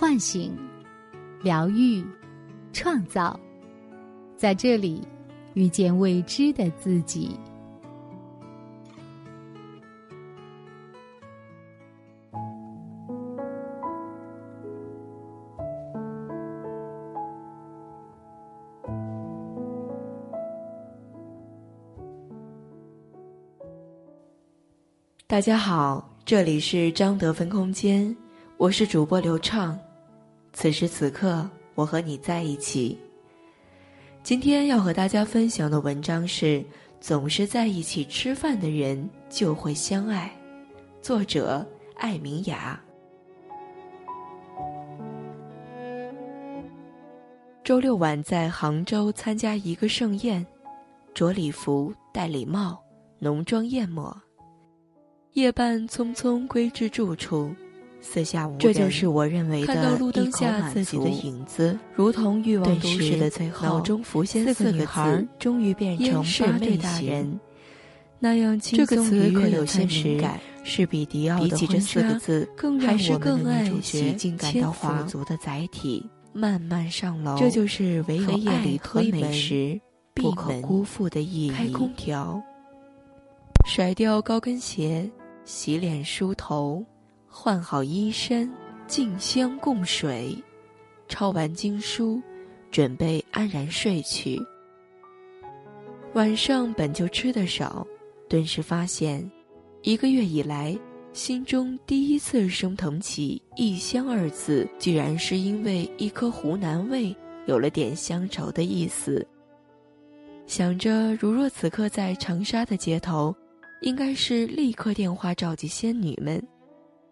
唤醒、疗愈、创造，在这里遇见未知的自己。大家好，这里是张德芬空间，我是主播刘畅。此时此刻，我和你在一起。今天要和大家分享的文章是：总是在一起吃饭的人就会相爱。作者艾明雅。周六晚在杭州参加一个盛宴，着礼服，戴礼帽，浓妆艳抹。夜半匆匆归至住处，四下无人。这就是我认为的看到路灯下自己的影子，如同欲望都市的最后，脑中浮现四个女孩，终于变成八对大人。那样轻松愉悦的现实感，是比迪奥的婚纱更让我们的女主角感到富足的载体。慢慢上楼，这就是唯有爱和美食不可辜负的意义。开空调，甩掉高跟鞋。洗脸梳头，换好衣衫，静香供水，抄完经书，准备安然睡去。晚上本就吃的少，顿时发现，一个月以来，心中第一次升腾起“异乡”二字，居然是因为一颗湖南味有了点乡愁的意思。想着，如若此刻在长沙的街头。应该是立刻电话召集仙女们，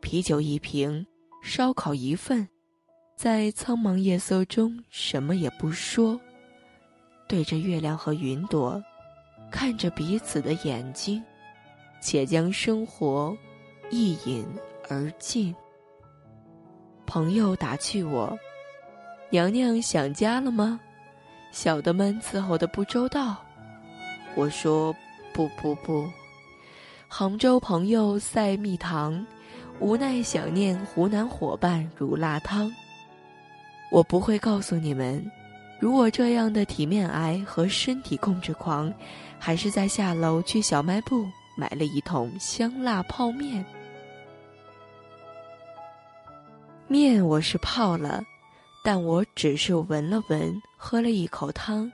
啤酒一瓶，烧烤一份，在苍茫夜色中什么也不说，对着月亮和云朵，看着彼此的眼睛，且将生活一饮而尽。朋友打趣我：“娘娘想家了吗？”小的们伺候的不周到。我说：“不不不。”杭州朋友赛蜜糖，无奈想念湖南伙伴如辣汤。我不会告诉你们，如我这样的体面癌和身体控制狂，还是在下楼去小卖部买了一桶香辣泡面。面我是泡了，但我只是闻了闻，喝了一口汤。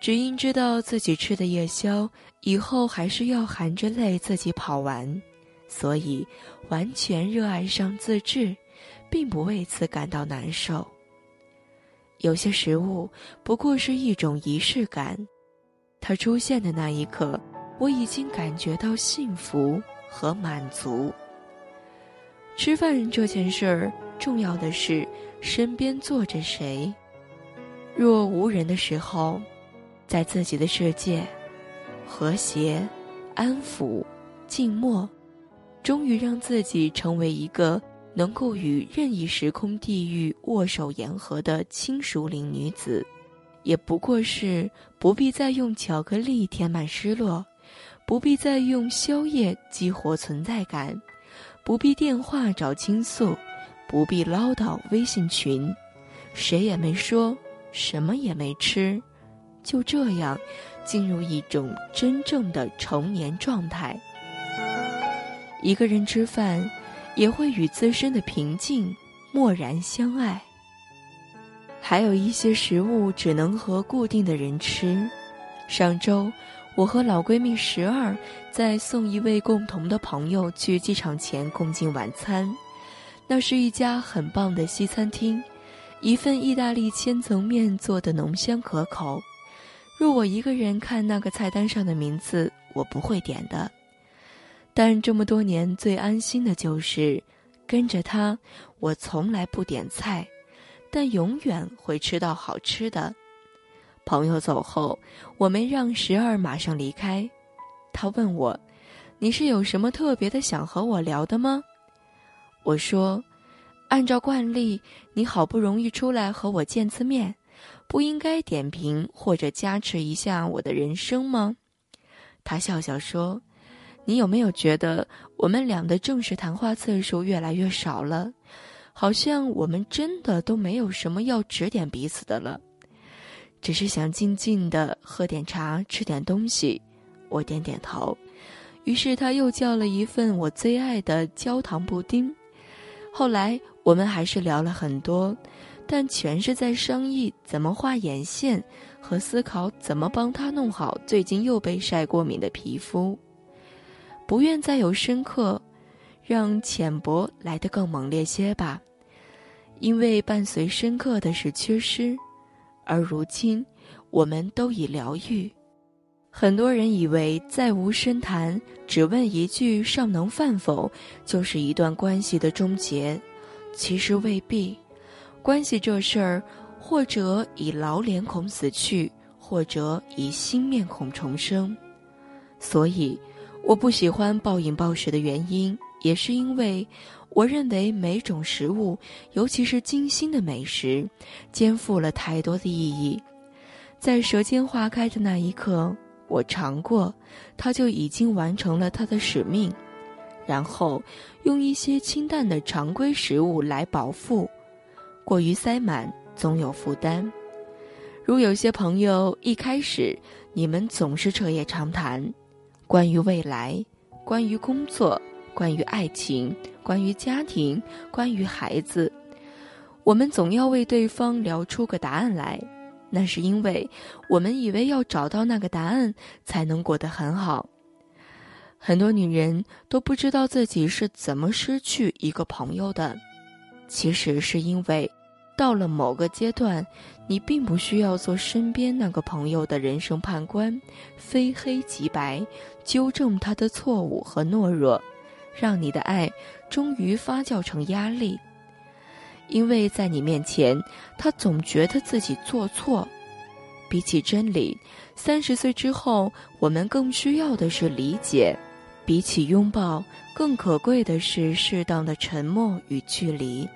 只因知道自己吃的夜宵以后还是要含着泪自己跑完，所以完全热爱上自制，并不为此感到难受。有些食物不过是一种仪式感，它出现的那一刻，我已经感觉到幸福和满足。吃饭这件事儿，重要的是身边坐着谁。若无人的时候。在自己的世界，和谐、安抚、静默，终于让自己成为一个能够与任意时空地域握手言和的轻熟龄女子，也不过是不必再用巧克力填满失落，不必再用宵夜激活存在感，不必电话找倾诉，不必唠叨微信群，谁也没说，什么也没吃。就这样，进入一种真正的成年状态。一个人吃饭，也会与自身的平静默然相爱。还有一些食物只能和固定的人吃。上周，我和老闺蜜十二在送一位共同的朋友去机场前共进晚餐。那是一家很棒的西餐厅，一份意大利千层面做的浓香可口。若我一个人看那个菜单上的名字，我不会点的。但这么多年最安心的就是跟着他，我从来不点菜，但永远会吃到好吃的。朋友走后，我没让十二马上离开。他问我：“你是有什么特别的想和我聊的吗？”我说：“按照惯例，你好不容易出来和我见次面。”不应该点评或者加持一下我的人生吗？他笑笑说：“你有没有觉得我们俩的正式谈话次数越来越少了？好像我们真的都没有什么要指点彼此的了，只是想静静的喝点茶，吃点东西。我点点头，于是他又叫了一份我最爱的焦糖布丁。后来我们还是聊了很多，但全是在商议怎么画眼线和思考怎么帮他弄好最近又被晒过敏的皮肤。不愿再有深刻，让浅薄来得更猛烈些吧。因为伴随深刻的是缺失，而如今我们都已疗愈。很多人以为再无深谈，只问一句“尚能饭否”，就是一段关系的终结。其实未必，关系这事儿，或者以老脸孔死去，或者以新面孔重生。所以，我不喜欢暴饮暴食的原因，也是因为。我认为每种食物，尤其是精心的美食，肩负了太多的意义。在舌尖化开的那一刻，我尝过，它就已经完成了它的使命。然后，用一些清淡的常规食物来饱腹，过于塞满总有负担。如有些朋友一开始，你们总是彻夜长谈，关于未来，关于工作。关于爱情，关于家庭，关于孩子，我们总要为对方聊出个答案来。那是因为我们以为要找到那个答案才能过得很好。很多女人都不知道自己是怎么失去一个朋友的，其实是因为到了某个阶段，你并不需要做身边那个朋友的人生判官，非黑即白，纠正他的错误和懦弱。让你的爱终于发酵成压力，因为在你面前，他总觉得自己做错。比起真理，三十岁之后，我们更需要的是理解；比起拥抱，更可贵的是适当的沉默与距离。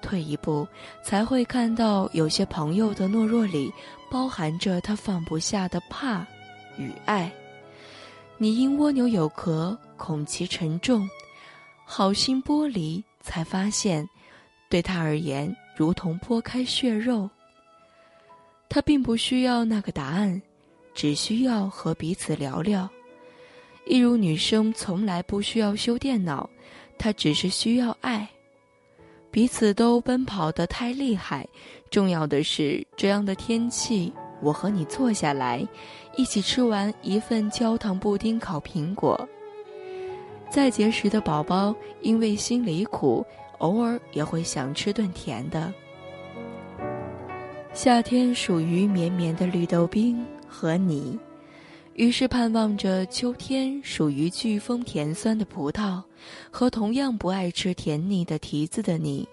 退一步，才会看到有些朋友的懦弱里，包含着他放不下的怕与爱。你因蜗牛有壳。恐其沉重，好心剥离，才发现，对他而言如同剥开血肉。他并不需要那个答案，只需要和彼此聊聊。一如女生从来不需要修电脑，她只是需要爱。彼此都奔跑得太厉害，重要的是这样的天气，我和你坐下来，一起吃完一份焦糖布丁烤苹果。再节食的宝宝，因为心里苦，偶尔也会想吃顿甜的。夏天属于绵绵的绿豆冰和你，于是盼望着秋天属于飓风甜酸的葡萄和同样不爱吃甜腻的提子的你。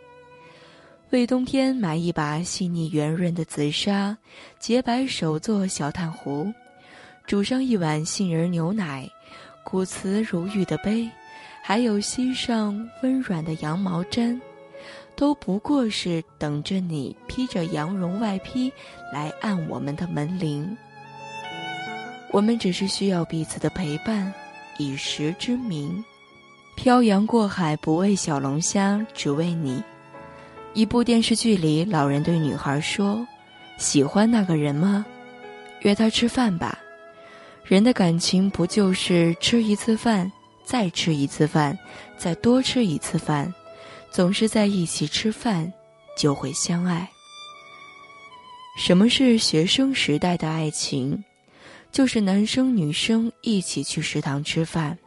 为冬天买一把细腻圆润的紫砂，洁白手做小炭壶，煮上一碗杏仁牛奶。古瓷如玉的杯，还有膝上温软的羊毛毡，都不过是等着你披着羊绒外披来按我们的门铃。我们只是需要彼此的陪伴，以食之名，漂洋过海不为小龙虾，只为你。一部电视剧里，老人对女孩说：“喜欢那个人吗？约他吃饭吧。”人的感情不就是吃一次饭，再吃一次饭，再多吃一次饭，总是在一起吃饭，就会相爱。什么是学生时代的爱情？就是男生女生一起去食堂吃饭。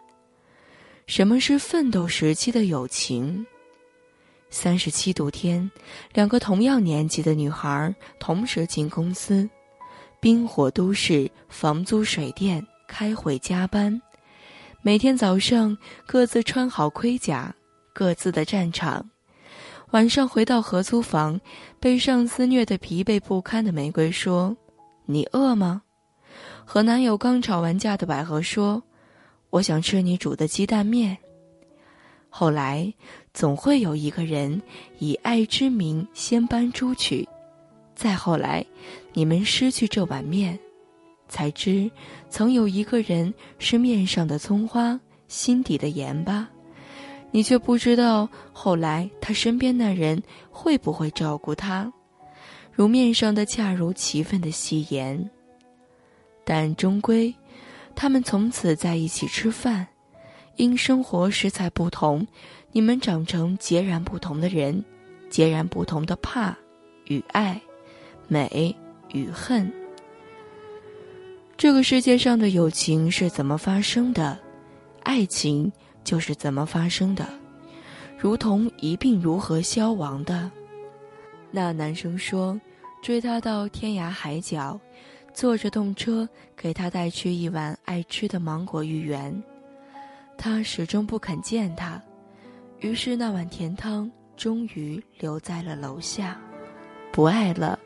什么是奋斗时期的友情？三十七度天，两个同样年纪的女孩同时进公司。冰火都市，房租、水电，开会、加班，每天早上各自穿好盔甲，各自的战场。晚上回到合租房，被上司虐得疲惫不堪的玫瑰说：“你饿吗？”和男友刚吵完架的百合说：“我想吃你煮的鸡蛋面。”后来，总会有一个人以爱之名先搬出去。再后来，你们失去这碗面，才知曾有一个人是面上的葱花，心底的盐巴。你却不知道后来他身边那人会不会照顾他，如面上的恰如其分的戏言。但终归，他们从此在一起吃饭，因生活食材不同，你们长成截然不同的人，截然不同的怕与爱，美与恨。这个世界上的友情是怎么发生的？爱情就是怎么发生的？如同一并如何消亡的？那男生说：“追她到天涯海角，坐着动车给他带去一碗爱吃的芒果芋圆。”他始终不肯见她，于是那碗甜汤终于留在了楼下。不爱了，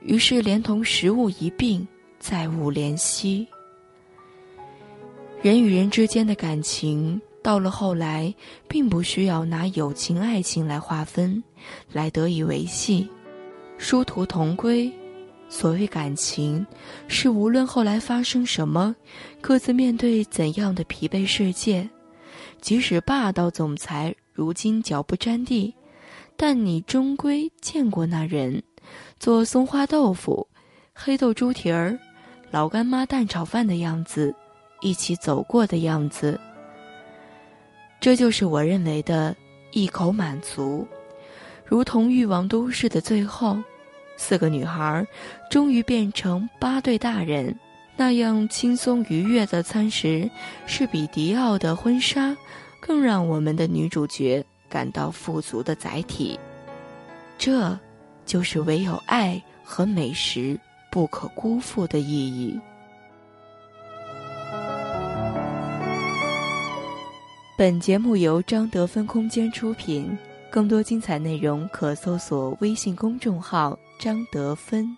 于是连同食物一并。再无联系。人与人之间的感情，到了后来，并不需要拿友情、爱情来划分，来得以维系，殊途同归。所谓感情，是无论后来发生什么，各自面对怎样的疲惫世界，即使霸道总裁如今脚不沾地，但你终归见过那人，做松花豆腐、黑豆猪蹄儿。老干妈蛋炒饭的样子，一起走过的样子，这就是我认为的一口满足，如同欲望都市的最后，四个女孩终于变成八对大人那样轻松愉悦的餐食，是比迪奥的婚纱更让我们的女主角感到富足的载体。这，就是唯有爱和美食。不可辜负的意义。本节目由张德芬空间出品，更多精彩内容可搜索微信公众号“张德芬”。